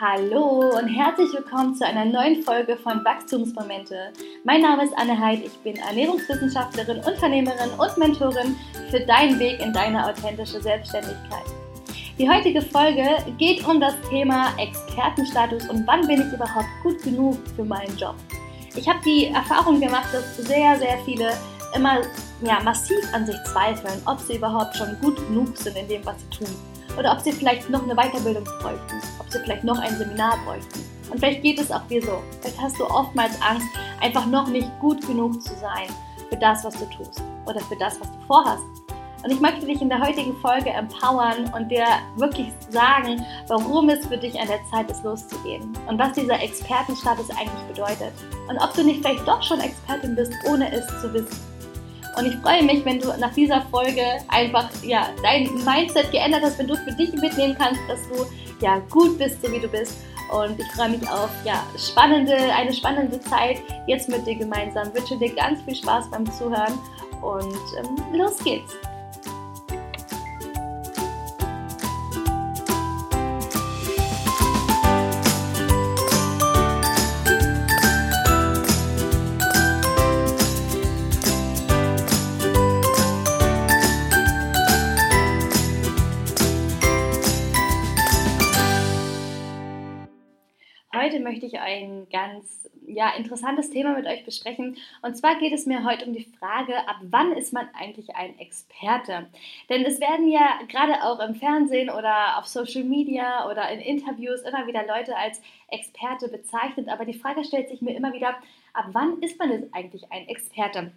Hallo und herzlich willkommen zu einer neuen Folge von Wachstumsmomente. Mein Name ist Anne Heid, ich bin Ernährungswissenschaftlerin, Unternehmerin und Mentorin für deinen Weg in deine authentische Selbstständigkeit. Die heutige Folge geht um das Thema Expertenstatus und wann bin ich überhaupt gut genug für meinen Job. Ich habe die Erfahrung gemacht, dass sehr, sehr viele immer ja, massiv an sich zweifeln, ob sie überhaupt schon gut genug sind in dem, was sie tun. Oder ob sie vielleicht noch eine Weiterbildung bräuchten, ob sie vielleicht noch ein Seminar bräuchten. Und vielleicht geht es auch dir so. Vielleicht hast du oftmals Angst, einfach noch nicht gut genug zu sein für das, was du tust oder für das, was du vorhast. Und ich möchte dich in der heutigen Folge empowern und dir wirklich sagen, warum es für dich an der Zeit ist, loszugehen und was dieser Expertenstatus eigentlich bedeutet. Und ob du nicht vielleicht doch schon Expertin bist, ohne es zu wissen. Und ich freue mich, wenn du nach dieser Folge einfach ja, dein Mindset geändert hast, wenn du für dich mitnehmen kannst, dass du ja gut bist, so wie du bist. Und ich freue mich auf ja, spannende, eine spannende Zeit jetzt mit dir gemeinsam. Ich wünsche dir ganz viel Spaß beim Zuhören und ähm, los geht's. Möchte ich ein ganz ja, interessantes Thema mit euch besprechen. Und zwar geht es mir heute um die Frage, ab wann ist man eigentlich ein Experte? Denn es werden ja gerade auch im Fernsehen oder auf Social Media oder in Interviews immer wieder Leute als Experte bezeichnet. Aber die Frage stellt sich mir immer wieder, ab wann ist man jetzt eigentlich ein Experte?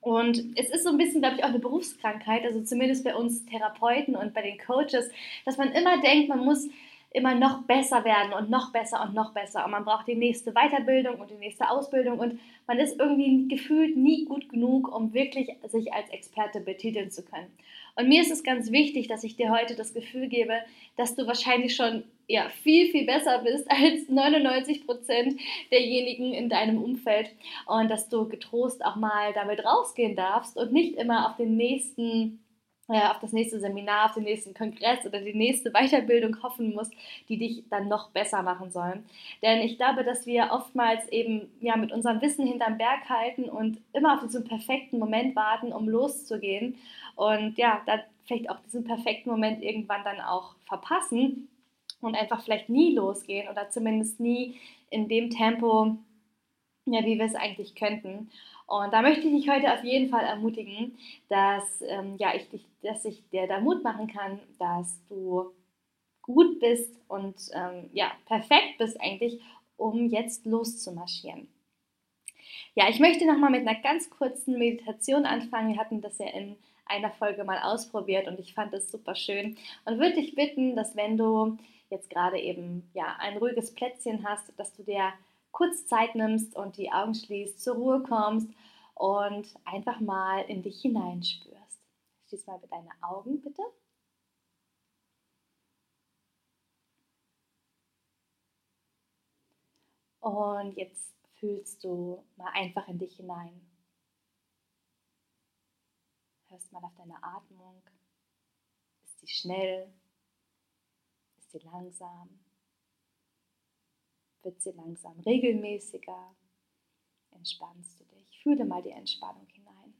Und es ist so ein bisschen, glaube ich, auch eine Berufskrankheit, also zumindest bei uns Therapeuten und bei den Coaches, dass man immer denkt, man muss immer noch besser werden und noch besser und noch besser. Und man braucht die nächste Weiterbildung und die nächste Ausbildung und man ist irgendwie gefühlt nie gut genug, um wirklich sich als Experte betiteln zu können. Und mir ist es ganz wichtig, dass ich dir heute das Gefühl gebe, dass du wahrscheinlich schon ja, viel, viel besser bist als 99 Prozent derjenigen in deinem Umfeld und dass du getrost auch mal damit rausgehen darfst und nicht immer auf den nächsten auf das nächste Seminar, auf den nächsten Kongress oder die nächste Weiterbildung hoffen musst, die dich dann noch besser machen sollen. Denn ich glaube, dass wir oftmals eben ja mit unserem Wissen hinterm Berg halten und immer auf diesen perfekten Moment warten, um loszugehen. Und ja, dann vielleicht auch diesen perfekten Moment irgendwann dann auch verpassen und einfach vielleicht nie losgehen oder zumindest nie in dem Tempo, ja, wie wir es eigentlich könnten. Und da möchte ich dich heute auf jeden Fall ermutigen, dass, ähm, ja, ich dich, dass ich dir da Mut machen kann, dass du gut bist und ähm, ja, perfekt bist eigentlich, um jetzt loszumarschieren. Ja, ich möchte nochmal mit einer ganz kurzen Meditation anfangen. Wir hatten das ja in einer Folge mal ausprobiert und ich fand es super schön und würde dich bitten, dass wenn du jetzt gerade eben ja ein ruhiges Plätzchen hast, dass du dir kurz Zeit nimmst und die Augen schließt, zur Ruhe kommst und einfach mal in dich hineinspürst. Schließ mal deine Augen, bitte. Und jetzt fühlst du mal einfach in dich hinein. Hörst mal auf deine Atmung. Ist sie schnell? Ist sie langsam? Wird sie langsam regelmäßiger. Entspannst du dich. Fühle mal die Entspannung hinein.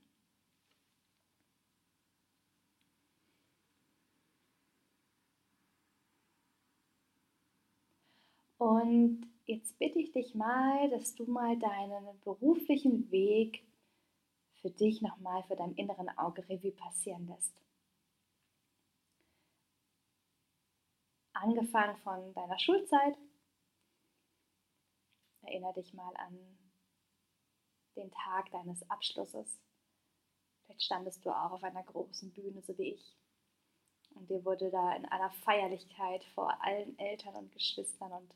Und jetzt bitte ich dich mal, dass du mal deinen beruflichen Weg für dich nochmal für dein inneren Auge Revue passieren lässt. Angefangen von deiner Schulzeit Erinnere dich mal an den Tag deines Abschlusses. Vielleicht standest du auch auf einer großen Bühne, so wie ich. Und dir wurde da in aller Feierlichkeit vor allen Eltern und Geschwistern und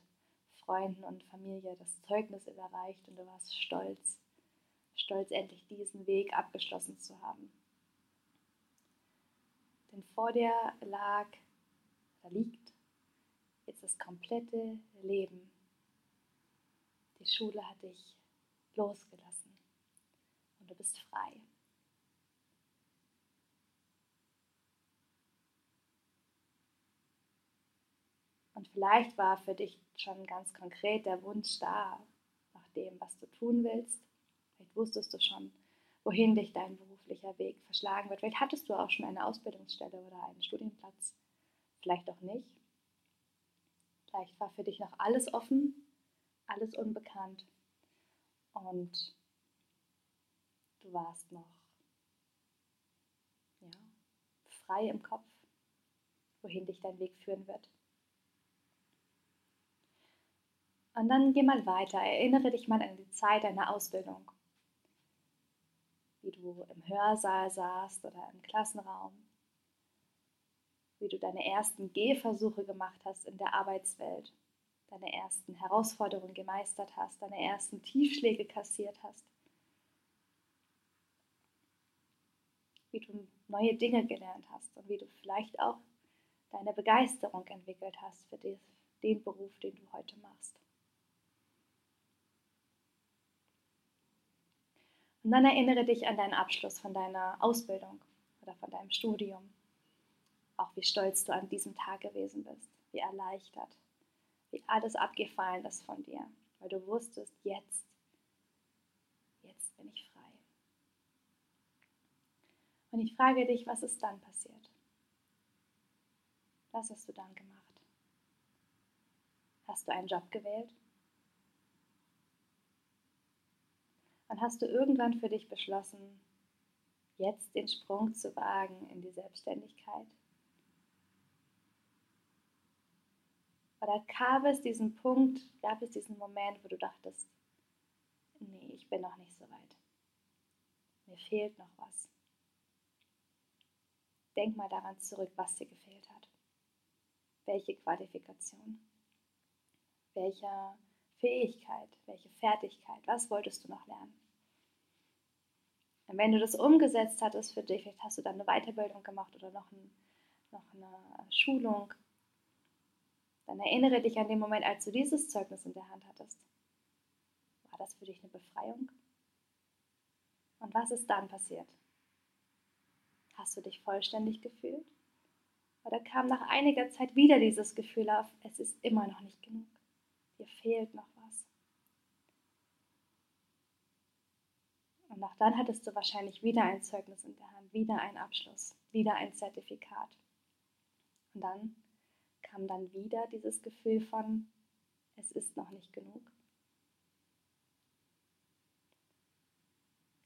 Freunden und Familie das Zeugnis überreicht und du warst stolz, stolz endlich diesen Weg abgeschlossen zu haben. Denn vor dir lag, da liegt jetzt das komplette Leben die Schule hat dich losgelassen und du bist frei. Und vielleicht war für dich schon ganz konkret der Wunsch da, nach dem, was du tun willst. Vielleicht wusstest du schon, wohin dich dein beruflicher Weg verschlagen wird. Vielleicht hattest du auch schon eine Ausbildungsstelle oder einen Studienplatz. Vielleicht auch nicht. Vielleicht war für dich noch alles offen, alles unbekannt und du warst noch ja, frei im Kopf, wohin dich dein Weg führen wird. Und dann geh mal weiter. Erinnere dich mal an die Zeit deiner Ausbildung. Wie du im Hörsaal saßt oder im Klassenraum. Wie du deine ersten Gehversuche gemacht hast in der Arbeitswelt. Deine ersten Herausforderungen gemeistert hast. Deine ersten Tiefschläge kassiert hast. Wie du neue Dinge gelernt hast und wie du vielleicht auch deine Begeisterung entwickelt hast für den Beruf, den du heute machst. Und dann erinnere dich an deinen Abschluss von deiner Ausbildung oder von deinem Studium. Auch wie stolz du an diesem Tag gewesen bist, wie erleichtert, alles abgefallen ist von dir, weil du wusstest, jetzt, jetzt bin ich frei. Und ich frage dich, was ist dann passiert? Was hast du dann gemacht? Hast du einen Job gewählt? dann hast du irgendwann für dich beschlossen, jetzt den Sprung zu wagen in die Selbstständigkeit? Oder gab es diesen Punkt, gab es diesen Moment, wo du dachtest, nee, ich bin noch nicht so weit. Mir fehlt noch was. Denk mal daran zurück, was dir gefehlt hat. Welche Qualifikation? Welche Fähigkeit? Welche Fertigkeit? Was wolltest du noch lernen? Und wenn du das umgesetzt hattest für dich, vielleicht hast du dann eine Weiterbildung gemacht oder noch, ein, noch eine Schulung, dann erinnere dich an den Moment, als du dieses Zeugnis in der Hand hattest. War das für dich eine Befreiung? Und was ist dann passiert? Hast du dich vollständig gefühlt? Oder kam nach einiger Zeit wieder dieses Gefühl auf, es ist immer noch nicht genug, dir fehlt noch was? Und auch dann hattest du wahrscheinlich wieder ein Zeugnis in der Hand, wieder ein Abschluss, wieder ein Zertifikat. Und dann kam dann wieder dieses Gefühl von, es ist noch nicht genug.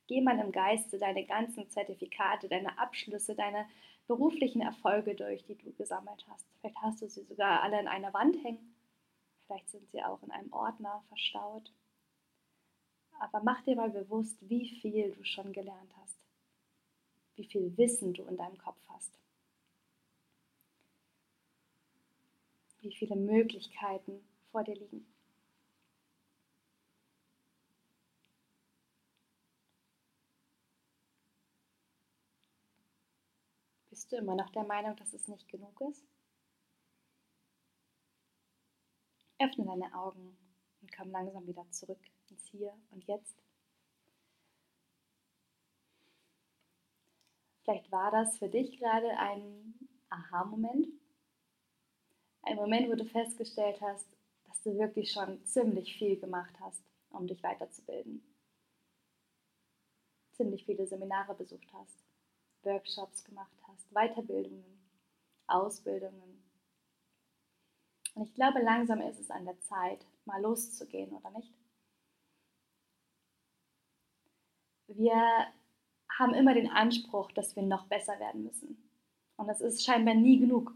Geh mal im Geiste deine ganzen Zertifikate, deine Abschlüsse, deine beruflichen Erfolge durch, die du gesammelt hast. Vielleicht hast du sie sogar alle in einer Wand hängen. Vielleicht sind sie auch in einem Ordner verstaut. Aber mach dir mal bewusst, wie viel du schon gelernt hast, wie viel Wissen du in deinem Kopf hast, wie viele Möglichkeiten vor dir liegen. Bist du immer noch der Meinung, dass es nicht genug ist? Öffne deine Augen und komm langsam wieder zurück ins Hier und Jetzt. Vielleicht war das für dich gerade ein Aha-Moment. Ein Moment, wo du festgestellt hast, dass du wirklich schon ziemlich viel gemacht hast, um dich weiterzubilden. Ziemlich viele Seminare besucht hast, Workshops gemacht hast, Weiterbildungen, Ausbildungen. Und ich glaube, langsam ist es an der Zeit, mal loszugehen, oder nicht? wir haben immer den Anspruch, dass wir noch besser werden müssen. Und das ist scheinbar nie genug.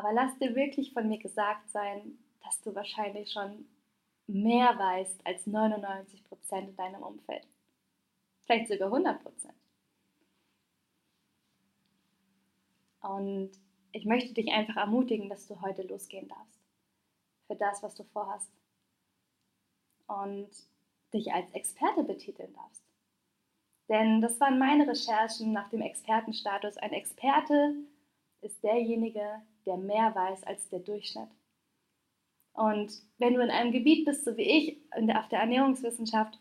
Aber lass dir wirklich von mir gesagt sein, dass du wahrscheinlich schon mehr weißt als 99 Prozent in deinem Umfeld. Vielleicht sogar 100 Prozent. Und ich möchte dich einfach ermutigen, dass du heute losgehen darfst. Für das, was du vorhast. Und dich als Experte betiteln darfst. Denn das waren meine Recherchen nach dem Expertenstatus. Ein Experte ist derjenige, der mehr weiß als der Durchschnitt. Und wenn du in einem Gebiet bist, so wie ich, der, auf der Ernährungswissenschaft,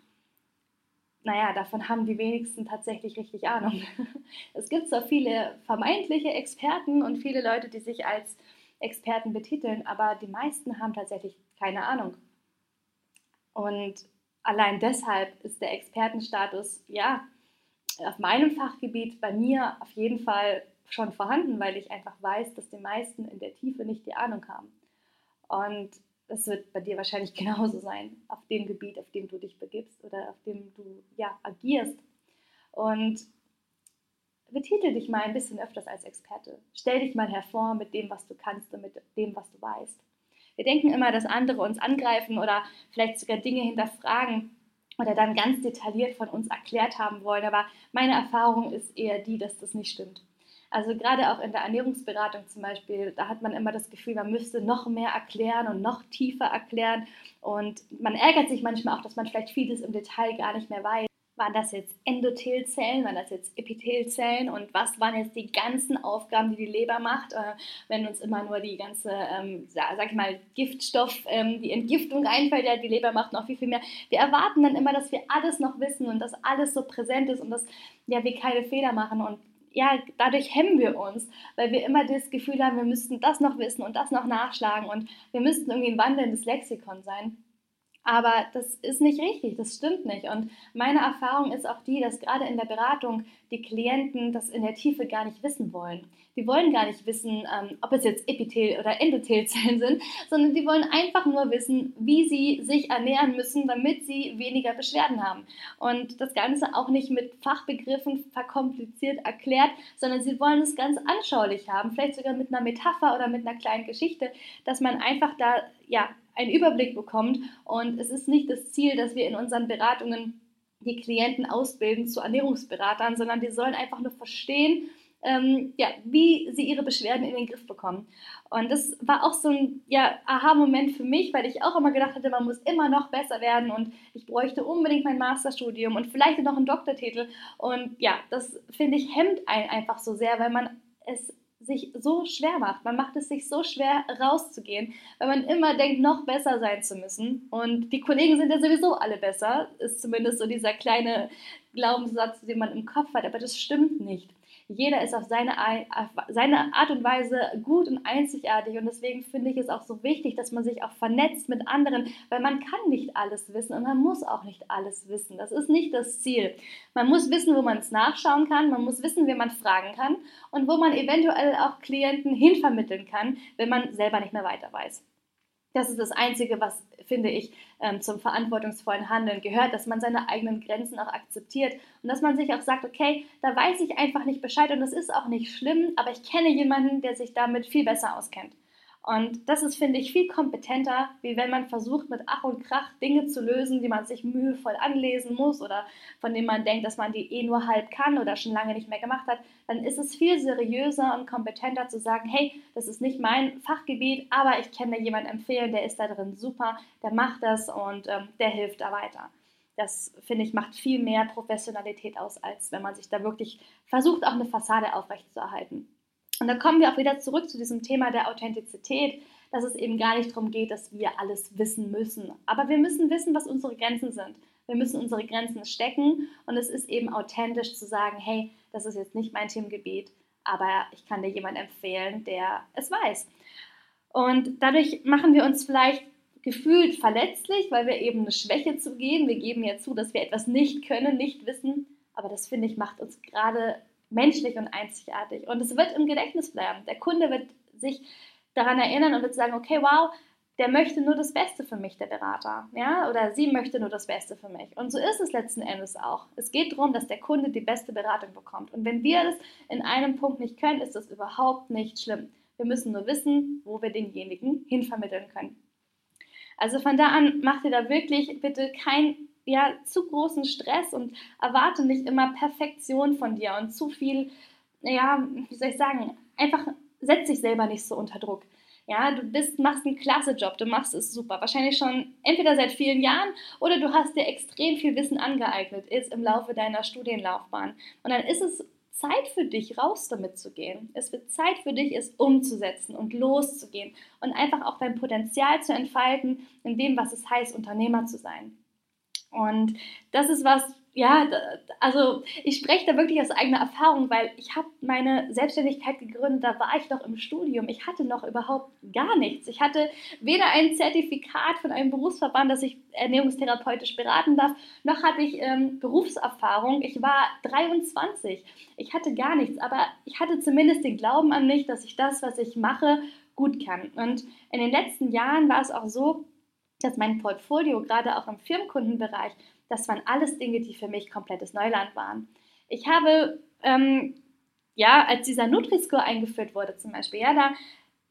naja, davon haben die wenigsten tatsächlich richtig Ahnung. Es gibt zwar viele vermeintliche Experten und viele Leute, die sich als Experten betiteln, aber die meisten haben tatsächlich keine Ahnung. Und allein deshalb ist der Expertenstatus, ja, auf meinem Fachgebiet bei mir auf jeden Fall schon vorhanden, weil ich einfach weiß, dass die meisten in der Tiefe nicht die Ahnung haben. Und es wird bei dir wahrscheinlich genauso sein, auf dem Gebiet, auf dem du dich begibst oder auf dem du ja agierst. Und betitel dich mal ein bisschen öfters als Experte. Stell dich mal hervor mit dem, was du kannst und mit dem, was du weißt. Wir denken immer, dass andere uns angreifen oder vielleicht sogar Dinge hinterfragen oder dann ganz detailliert von uns erklärt haben wollen. Aber meine Erfahrung ist eher die, dass das nicht stimmt. Also gerade auch in der Ernährungsberatung zum Beispiel, da hat man immer das Gefühl, man müsste noch mehr erklären und noch tiefer erklären. Und man ärgert sich manchmal auch, dass man vielleicht vieles im Detail gar nicht mehr weiß. Waren das jetzt Endothelzellen, waren das jetzt Epithelzellen und was waren jetzt die ganzen Aufgaben, die die Leber macht, äh, wenn uns immer nur die ganze, ähm, sag ich mal, Giftstoff, ähm, die Entgiftung einfällt, ja, die Leber macht noch viel, viel mehr. Wir erwarten dann immer, dass wir alles noch wissen und dass alles so präsent ist und dass ja, wir keine Fehler machen und ja, dadurch hemmen wir uns, weil wir immer das Gefühl haben, wir müssten das noch wissen und das noch nachschlagen und wir müssten irgendwie ein wandelndes Lexikon sein. Aber das ist nicht richtig, das stimmt nicht. Und meine Erfahrung ist auch die, dass gerade in der Beratung die Klienten das in der Tiefe gar nicht wissen wollen. Die wollen gar nicht wissen, ähm, ob es jetzt Epithel- oder Endothelzellen sind, sondern die wollen einfach nur wissen, wie sie sich ernähren müssen, damit sie weniger Beschwerden haben. Und das Ganze auch nicht mit Fachbegriffen verkompliziert erklärt, sondern sie wollen es ganz anschaulich haben, vielleicht sogar mit einer Metapher oder mit einer kleinen Geschichte, dass man einfach da ja einen Überblick bekommt. Und es ist nicht das Ziel, dass wir in unseren Beratungen die Klienten ausbilden zu Ernährungsberatern, sondern die sollen einfach nur verstehen, ähm, ja, wie sie ihre Beschwerden in den Griff bekommen. Und das war auch so ein ja, Aha-Moment für mich, weil ich auch immer gedacht hatte, man muss immer noch besser werden und ich bräuchte unbedingt mein Masterstudium und vielleicht noch einen Doktortitel. Und ja, das finde ich hemmt einen einfach so sehr, weil man es sich so schwer macht. Man macht es sich so schwer, rauszugehen, weil man immer denkt, noch besser sein zu müssen. Und die Kollegen sind ja sowieso alle besser, ist zumindest so dieser kleine Glaubenssatz, den man im Kopf hat. Aber das stimmt nicht jeder ist auf seine, auf seine Art und Weise gut und einzigartig und deswegen finde ich es auch so wichtig, dass man sich auch vernetzt mit anderen, weil man kann nicht alles wissen und man muss auch nicht alles wissen. Das ist nicht das Ziel. Man muss wissen, wo man es nachschauen kann, man muss wissen, wen man fragen kann und wo man eventuell auch Klienten hinvermitteln kann, wenn man selber nicht mehr weiter weiß. Das ist das Einzige, was, finde ich, ähm, zum verantwortungsvollen Handeln gehört, dass man seine eigenen Grenzen auch akzeptiert und dass man sich auch sagt, okay, da weiß ich einfach nicht Bescheid und das ist auch nicht schlimm, aber ich kenne jemanden, der sich damit viel besser auskennt. Und das ist, finde ich, viel kompetenter, wie wenn man versucht, mit Ach und Krach Dinge zu lösen, die man sich mühevoll anlesen muss oder von denen man denkt, dass man die eh nur halb kann oder schon lange nicht mehr gemacht hat. Dann ist es viel seriöser und kompetenter zu sagen, hey, das ist nicht mein Fachgebiet, aber ich kann dir jemanden empfehlen, der ist da drin super, der macht das und ähm, der hilft da weiter. Das, finde ich, macht viel mehr Professionalität aus, als wenn man sich da wirklich versucht, auch eine Fassade aufrechtzuerhalten. Und da kommen wir auch wieder zurück zu diesem Thema der Authentizität, dass es eben gar nicht darum geht, dass wir alles wissen müssen. Aber wir müssen wissen, was unsere Grenzen sind. Wir müssen unsere Grenzen stecken und es ist eben authentisch zu sagen, hey, das ist jetzt nicht mein Themengebiet, aber ich kann dir jemanden empfehlen, der es weiß. Und dadurch machen wir uns vielleicht gefühlt verletzlich, weil wir eben eine Schwäche zugeben. Wir geben ja zu, dass wir etwas nicht können, nicht wissen. Aber das finde ich macht uns gerade menschlich und einzigartig. Und es wird im Gedächtnis bleiben. Der Kunde wird sich daran erinnern und wird sagen, okay, wow, der möchte nur das Beste für mich, der Berater. Ja? Oder sie möchte nur das Beste für mich. Und so ist es letzten Endes auch. Es geht darum, dass der Kunde die beste Beratung bekommt. Und wenn wir das in einem Punkt nicht können, ist das überhaupt nicht schlimm. Wir müssen nur wissen, wo wir denjenigen hinvermitteln können. Also von da an macht ihr da wirklich bitte kein ja, zu großen Stress und erwarte nicht immer Perfektion von dir und zu viel, ja, wie soll ich sagen, einfach setz dich selber nicht so unter Druck. Ja, du bist, machst einen klasse Job, du machst es super. Wahrscheinlich schon entweder seit vielen Jahren oder du hast dir extrem viel Wissen angeeignet, ist im Laufe deiner Studienlaufbahn. Und dann ist es Zeit für dich, raus damit zu gehen. Es wird Zeit für dich, es umzusetzen und loszugehen und einfach auch dein Potenzial zu entfalten in dem, was es heißt, Unternehmer zu sein. Und das ist was, ja, also ich spreche da wirklich aus eigener Erfahrung, weil ich habe meine Selbstständigkeit gegründet, da war ich noch im Studium. Ich hatte noch überhaupt gar nichts. Ich hatte weder ein Zertifikat von einem Berufsverband, dass ich ernährungstherapeutisch beraten darf, noch hatte ich ähm, Berufserfahrung. Ich war 23. Ich hatte gar nichts, aber ich hatte zumindest den Glauben an mich, dass ich das, was ich mache, gut kann. Und in den letzten Jahren war es auch so, dass mein Portfolio gerade auch im Firmenkundenbereich das waren alles Dinge, die für mich komplettes Neuland waren. Ich habe, ähm, ja, als dieser Nutri-Score eingeführt wurde zum Beispiel, ja, da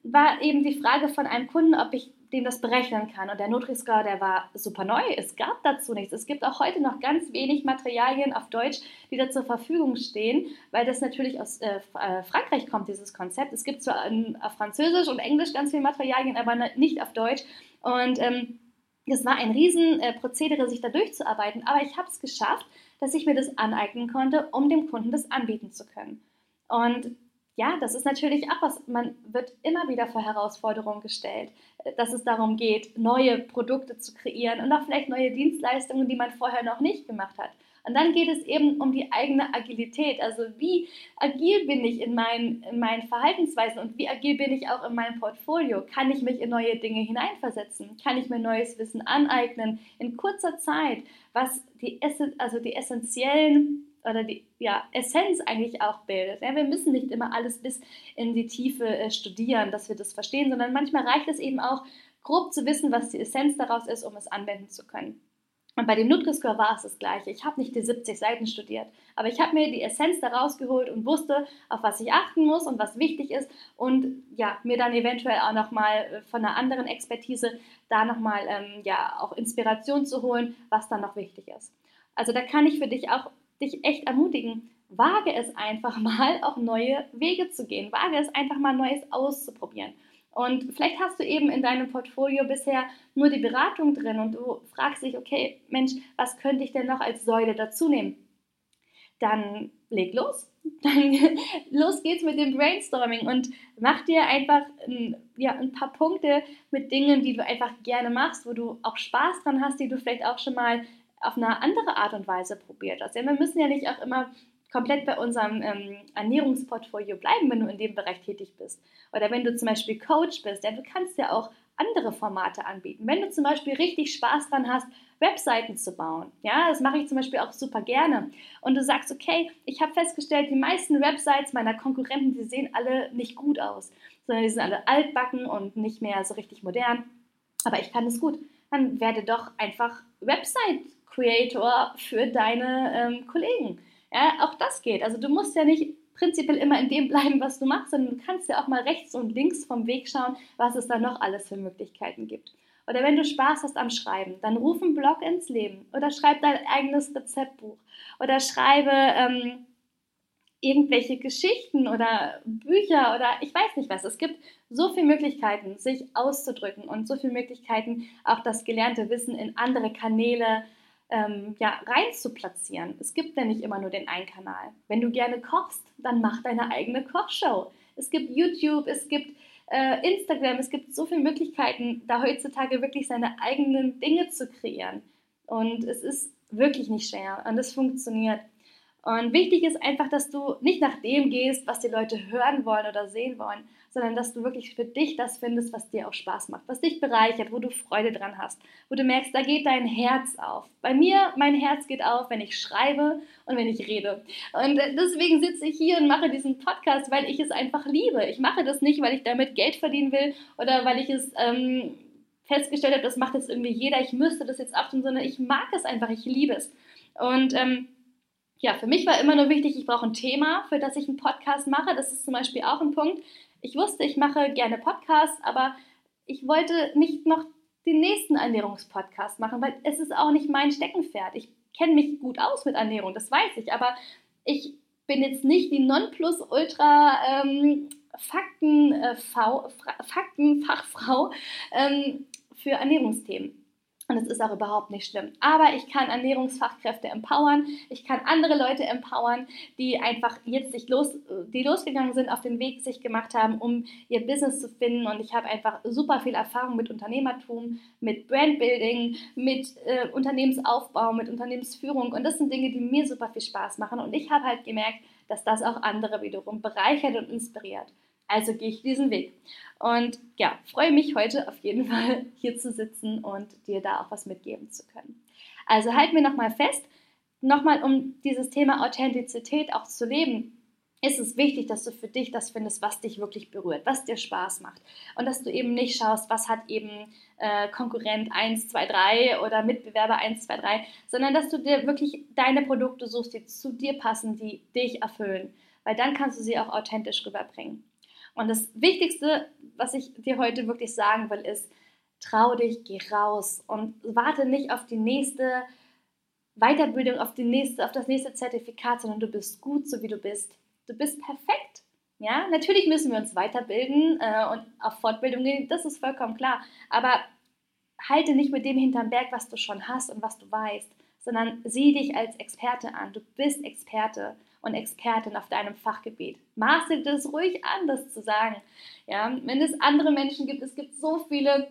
war eben die Frage von einem Kunden, ob ich dem das berechnen kann. Und der Nutri-Score, der war super neu. Es gab dazu nichts. Es gibt auch heute noch ganz wenig Materialien auf Deutsch, die da zur Verfügung stehen, weil das natürlich aus äh, äh Frankreich kommt, dieses Konzept. Es gibt zwar in, auf Französisch und Englisch ganz viele Materialien, aber nicht auf Deutsch. Und ähm, war ein Riesenprozedere, äh, sich da durchzuarbeiten, aber ich habe es geschafft, dass ich mir das aneignen konnte, um dem Kunden das anbieten zu können. Und ja, das ist natürlich auch was, man wird immer wieder vor Herausforderungen gestellt, äh, dass es darum geht, neue Produkte zu kreieren und auch vielleicht neue Dienstleistungen, die man vorher noch nicht gemacht hat. Und dann geht es eben um die eigene Agilität. Also wie agil bin ich in meinen, in meinen Verhaltensweisen und wie agil bin ich auch in meinem Portfolio? Kann ich mich in neue Dinge hineinversetzen? Kann ich mir neues Wissen aneignen in kurzer Zeit, was die, also die essentiellen oder die ja, Essenz eigentlich auch bildet. Ja, wir müssen nicht immer alles bis in die Tiefe äh, studieren, dass wir das verstehen, sondern manchmal reicht es eben auch, grob zu wissen, was die Essenz daraus ist, um es anwenden zu können. Und bei dem Nutri-Score war es das Gleiche. Ich habe nicht die 70 Seiten studiert, aber ich habe mir die Essenz daraus geholt und wusste, auf was ich achten muss und was wichtig ist und ja, mir dann eventuell auch nochmal äh, von einer anderen Expertise da nochmal ähm, ja, auch Inspiration zu holen, was dann noch wichtig ist. Also da kann ich für dich auch dich echt ermutigen, wage es einfach mal, auch neue Wege zu gehen, wage es einfach mal Neues auszuprobieren. Und vielleicht hast du eben in deinem Portfolio bisher nur die Beratung drin und du fragst dich, okay, Mensch, was könnte ich denn noch als Säule dazu nehmen? Dann leg los. Dann los geht's mit dem Brainstorming und mach dir einfach ein, ja, ein paar Punkte mit Dingen, die du einfach gerne machst, wo du auch Spaß dran hast, die du vielleicht auch schon mal auf eine andere Art und Weise probiert hast. Ja, wir müssen ja nicht auch immer komplett bei unserem ähm, Ernährungsportfolio bleiben, wenn du in dem Bereich tätig bist. Oder wenn du zum Beispiel Coach bist, ja, du kannst ja auch andere Formate anbieten. Wenn du zum Beispiel richtig Spaß dran hast, Webseiten zu bauen, ja, das mache ich zum Beispiel auch super gerne. Und du sagst, okay, ich habe festgestellt, die meisten Websites meiner Konkurrenten, die sehen alle nicht gut aus, sondern die sind alle altbacken und nicht mehr so richtig modern. Aber ich kann es gut. Dann werde doch einfach Website-Creator für deine ähm, Kollegen. Ja, auch das geht. Also du musst ja nicht prinzipiell immer in dem bleiben, was du machst, sondern du kannst ja auch mal rechts und links vom Weg schauen, was es da noch alles für Möglichkeiten gibt. Oder wenn du Spaß hast am Schreiben, dann ruf einen Blog ins Leben oder schreib dein eigenes Rezeptbuch oder schreibe ähm, irgendwelche Geschichten oder Bücher oder ich weiß nicht was. Es gibt so viele Möglichkeiten, sich auszudrücken und so viele Möglichkeiten, auch das gelernte Wissen in andere Kanäle ähm, ja, rein zu platzieren. Es gibt ja nicht immer nur den einen Kanal. Wenn du gerne kochst, dann mach deine eigene Kochshow. Es gibt YouTube, es gibt äh, Instagram, es gibt so viele Möglichkeiten, da heutzutage wirklich seine eigenen Dinge zu kreieren. Und es ist wirklich nicht schwer und es funktioniert. Und wichtig ist einfach, dass du nicht nach dem gehst, was die Leute hören wollen oder sehen wollen, sondern dass du wirklich für dich das findest, was dir auch Spaß macht, was dich bereichert, wo du Freude dran hast, wo du merkst, da geht dein Herz auf. Bei mir, mein Herz geht auf, wenn ich schreibe und wenn ich rede. Und deswegen sitze ich hier und mache diesen Podcast, weil ich es einfach liebe. Ich mache das nicht, weil ich damit Geld verdienen will oder weil ich es ähm, festgestellt habe, das macht jetzt irgendwie jeder, ich müsste das jetzt auch sondern ich mag es einfach, ich liebe es. Und ähm, ja, für mich war immer nur wichtig, ich brauche ein Thema, für das ich einen Podcast mache. Das ist zum Beispiel auch ein Punkt. Ich wusste, ich mache gerne Podcasts, aber ich wollte nicht noch den nächsten Ernährungspodcast machen, weil es ist auch nicht mein Steckenpferd. Ich kenne mich gut aus mit Ernährung, das weiß ich, aber ich bin jetzt nicht die Nonplusultra ähm, Fakten, äh, ähm, für Ernährungsthemen. Und es ist auch überhaupt nicht schlimm. Aber ich kann Ernährungsfachkräfte empowern. Ich kann andere Leute empowern, die einfach jetzt sich los, die losgegangen sind, auf den Weg sich gemacht haben, um ihr Business zu finden. Und ich habe einfach super viel Erfahrung mit Unternehmertum, mit Brandbuilding, mit äh, Unternehmensaufbau, mit Unternehmensführung. Und das sind Dinge, die mir super viel Spaß machen. Und ich habe halt gemerkt, dass das auch andere wiederum bereichert und inspiriert. Also gehe ich diesen Weg. Und ja, freue mich heute auf jeden Fall hier zu sitzen und dir da auch was mitgeben zu können. Also halten wir nochmal fest, nochmal um dieses Thema Authentizität auch zu leben, ist es wichtig, dass du für dich das findest, was dich wirklich berührt, was dir Spaß macht. Und dass du eben nicht schaust, was hat eben äh, Konkurrent 1, 2, 3 oder Mitbewerber 1, 2, 3, sondern dass du dir wirklich deine Produkte suchst, die zu dir passen, die dich erfüllen. Weil dann kannst du sie auch authentisch rüberbringen. Und das Wichtigste, was ich dir heute wirklich sagen will, ist, trau dich, geh raus und warte nicht auf die nächste Weiterbildung, auf, die nächste, auf das nächste Zertifikat, sondern du bist gut, so wie du bist. Du bist perfekt. Ja, natürlich müssen wir uns weiterbilden äh, und auf Fortbildung gehen, das ist vollkommen klar. Aber halte nicht mit dem hinterm Berg, was du schon hast und was du weißt, sondern sieh dich als Experte an. Du bist Experte und Expertin auf deinem Fachgebiet. Maße das ruhig an, das zu sagen. Ja, wenn es andere Menschen gibt, es gibt so viele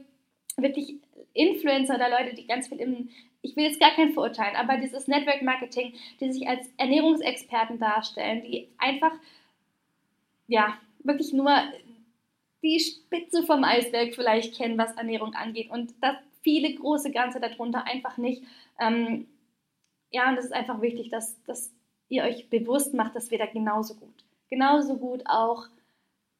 wirklich Influencer oder Leute, die ganz viel im, ich will jetzt gar kein verurteilen, aber dieses Network Marketing, die sich als Ernährungsexperten darstellen, die einfach, ja, wirklich nur die Spitze vom Eisberg vielleicht kennen, was Ernährung angeht und das viele große Ganze darunter einfach nicht. Ähm, ja, und es ist einfach wichtig, dass, dass ihr euch bewusst macht, dass wir da genauso gut, genauso gut auch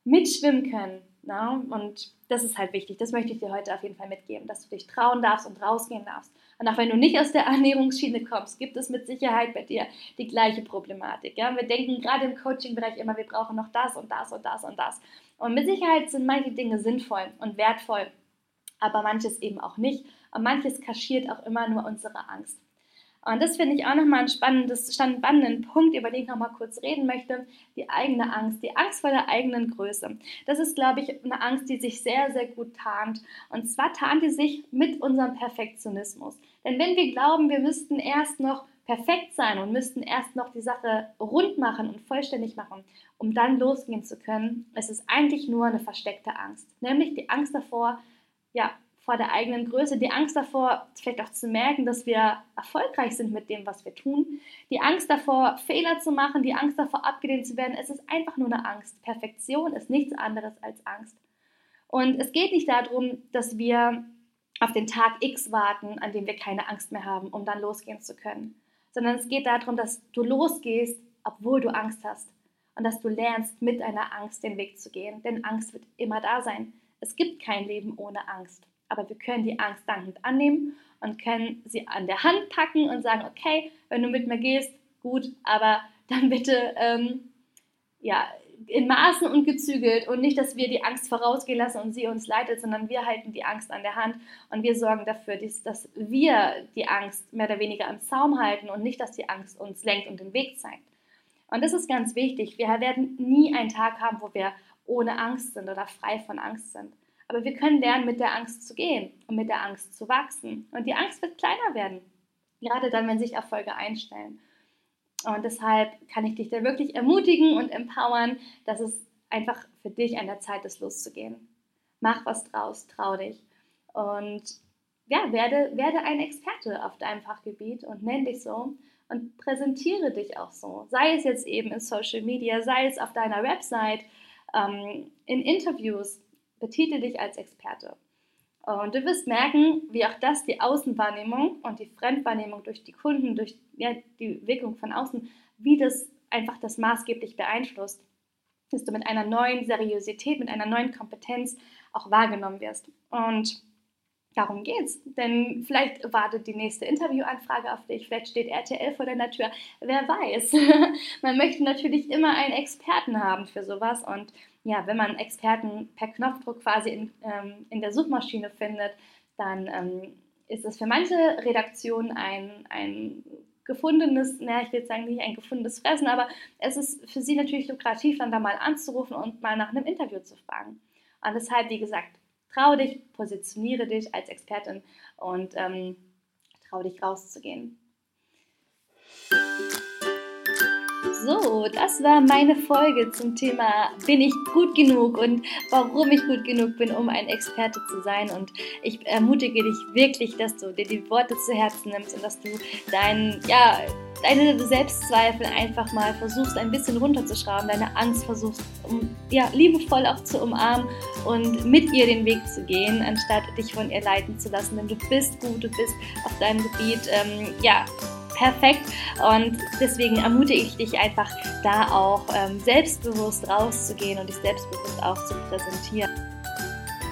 mitschwimmen können. Na? Und das ist halt wichtig. Das möchte ich dir heute auf jeden Fall mitgeben, dass du dich trauen darfst und rausgehen darfst. Und auch wenn du nicht aus der Ernährungsschiene kommst, gibt es mit Sicherheit bei dir die gleiche Problematik. Ja? Wir denken gerade im Coaching-Bereich immer, wir brauchen noch das und das und das und das. Und mit Sicherheit sind manche Dinge sinnvoll und wertvoll, aber manches eben auch nicht. Und manches kaschiert auch immer nur unsere Angst. Und das finde ich auch nochmal einen spannendes, spannenden Punkt, über den ich nochmal kurz reden möchte. Die eigene Angst, die Angst vor der eigenen Größe. Das ist, glaube ich, eine Angst, die sich sehr, sehr gut tarnt. Und zwar tarnt die sich mit unserem Perfektionismus. Denn wenn wir glauben, wir müssten erst noch perfekt sein und müssten erst noch die Sache rund machen und vollständig machen, um dann losgehen zu können, es ist eigentlich nur eine versteckte Angst. Nämlich die Angst davor, ja, vor der eigenen Größe, die Angst davor, vielleicht auch zu merken, dass wir erfolgreich sind mit dem, was wir tun, die Angst davor, Fehler zu machen, die Angst davor, abgelehnt zu werden. Es ist einfach nur eine Angst. Perfektion ist nichts anderes als Angst. Und es geht nicht darum, dass wir auf den Tag X warten, an dem wir keine Angst mehr haben, um dann losgehen zu können, sondern es geht darum, dass du losgehst, obwohl du Angst hast und dass du lernst, mit einer Angst den Weg zu gehen, denn Angst wird immer da sein. Es gibt kein Leben ohne Angst. Aber wir können die Angst dankend annehmen und können sie an der Hand packen und sagen, okay, wenn du mit mir gehst, gut, aber dann bitte ähm, ja, in Maßen und gezügelt und nicht, dass wir die Angst vorausgehen lassen und sie uns leitet, sondern wir halten die Angst an der Hand und wir sorgen dafür, dass wir die Angst mehr oder weniger am Zaum halten und nicht, dass die Angst uns lenkt und den Weg zeigt. Und das ist ganz wichtig. Wir werden nie einen Tag haben, wo wir ohne Angst sind oder frei von Angst sind. Aber wir können lernen, mit der Angst zu gehen und mit der Angst zu wachsen. Und die Angst wird kleiner werden, gerade dann, wenn sich Erfolge einstellen. Und deshalb kann ich dich da wirklich ermutigen und empowern, dass es einfach für dich an der Zeit ist, loszugehen. Mach was draus, trau dich. Und ja, werde, werde ein Experte auf deinem Fachgebiet und nenn dich so und präsentiere dich auch so. Sei es jetzt eben in Social Media, sei es auf deiner Website, ähm, in Interviews, betitel dich als Experte. Und du wirst merken, wie auch das die Außenwahrnehmung und die Fremdwahrnehmung durch die Kunden, durch ja, die Wirkung von außen, wie das einfach das maßgeblich beeinflusst, dass du mit einer neuen Seriosität, mit einer neuen Kompetenz auch wahrgenommen wirst. Und darum geht's. Denn vielleicht wartet die nächste Interviewanfrage auf dich, vielleicht steht RTL vor deiner Tür. Wer weiß. Man möchte natürlich immer einen Experten haben für sowas. Und ja, wenn man Experten per Knopfdruck quasi in, ähm, in der Suchmaschine findet, dann ähm, ist es für manche Redaktionen ein, ein gefundenes, na, ich will sagen, nicht ein gefundenes Fressen, aber es ist für sie natürlich lukrativ, dann da mal anzurufen und mal nach einem Interview zu fragen. Und deshalb, wie gesagt, trau dich, positioniere dich als Expertin und ähm, trau dich rauszugehen. So, das war meine Folge zum Thema Bin ich gut genug und warum ich gut genug bin, um ein Experte zu sein. Und ich ermutige dich wirklich, dass du dir die Worte zu Herzen nimmst und dass du dein, ja, deine Selbstzweifel einfach mal versuchst ein bisschen runterzuschrauben, deine Angst versuchst, um, ja, liebevoll auch zu umarmen und mit ihr den Weg zu gehen, anstatt dich von ihr leiten zu lassen. Denn du bist gut, du bist auf deinem Gebiet, ähm, ja, perfekt. Und deswegen ermutige ich dich einfach, da auch ähm, selbstbewusst rauszugehen und dich selbstbewusst auch zu präsentieren.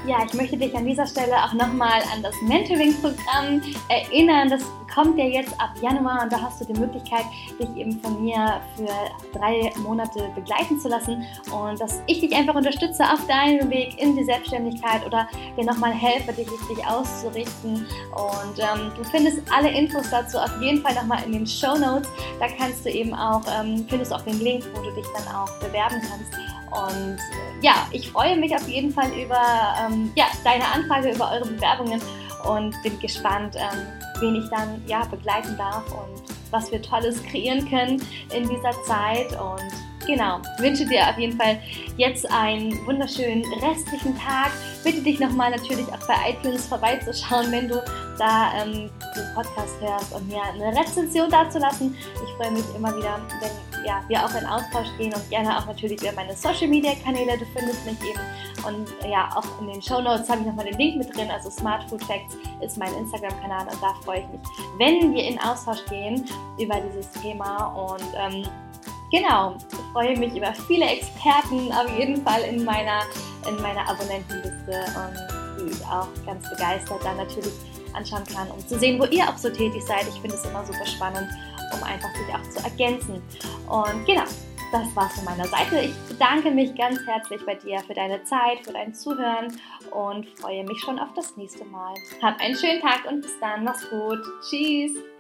Ja, ich möchte dich an dieser Stelle auch nochmal an das Mentoring-Programm erinnern. Das kommt ja jetzt ab Januar und da hast du die Möglichkeit, dich eben von mir für drei Monate begleiten zu lassen und dass ich dich einfach unterstütze auf deinem Weg in die Selbstständigkeit oder dir nochmal helfe, dich richtig auszurichten. Und ähm, du findest alle Infos dazu auf jeden Fall nochmal in den Show Notes. Da kannst du eben auch, ähm, findest auch den Link, wo du dich dann auch bewerben kannst. Und ja, ich freue mich auf jeden Fall über ähm, ja, deine Anfrage, über eure Bewerbungen und bin gespannt, ähm, wen ich dann ja, begleiten darf und was wir Tolles kreieren können in dieser Zeit. Und genau, wünsche dir auf jeden Fall jetzt einen wunderschönen restlichen Tag. Bitte dich nochmal natürlich auch bei iTunes vorbeizuschauen, wenn du da ähm, den Podcast hörst und mir eine Rezension dazulassen. Ich freue mich immer wieder, wenn ja, wir auch in Austausch gehen und gerne auch natürlich über meine Social Media Kanäle. Du findest mich eben und ja, auch in den Show Notes habe ich nochmal den Link mit drin. Also Smart Food Facts ist mein Instagram-Kanal und da freue ich mich, wenn wir in Austausch gehen über dieses Thema und ähm, Genau, ich freue mich über viele Experten auf jeden Fall in meiner, in meiner Abonnentenliste und die ich auch ganz begeistert dann natürlich anschauen kann, um zu sehen, wo ihr auch so tätig seid. Ich finde es immer super spannend, um einfach sich auch zu ergänzen. Und genau, das war's von meiner Seite. Ich bedanke mich ganz herzlich bei dir für deine Zeit, für dein Zuhören und freue mich schon auf das nächste Mal. Hab einen schönen Tag und bis dann. Mach's gut. Tschüss.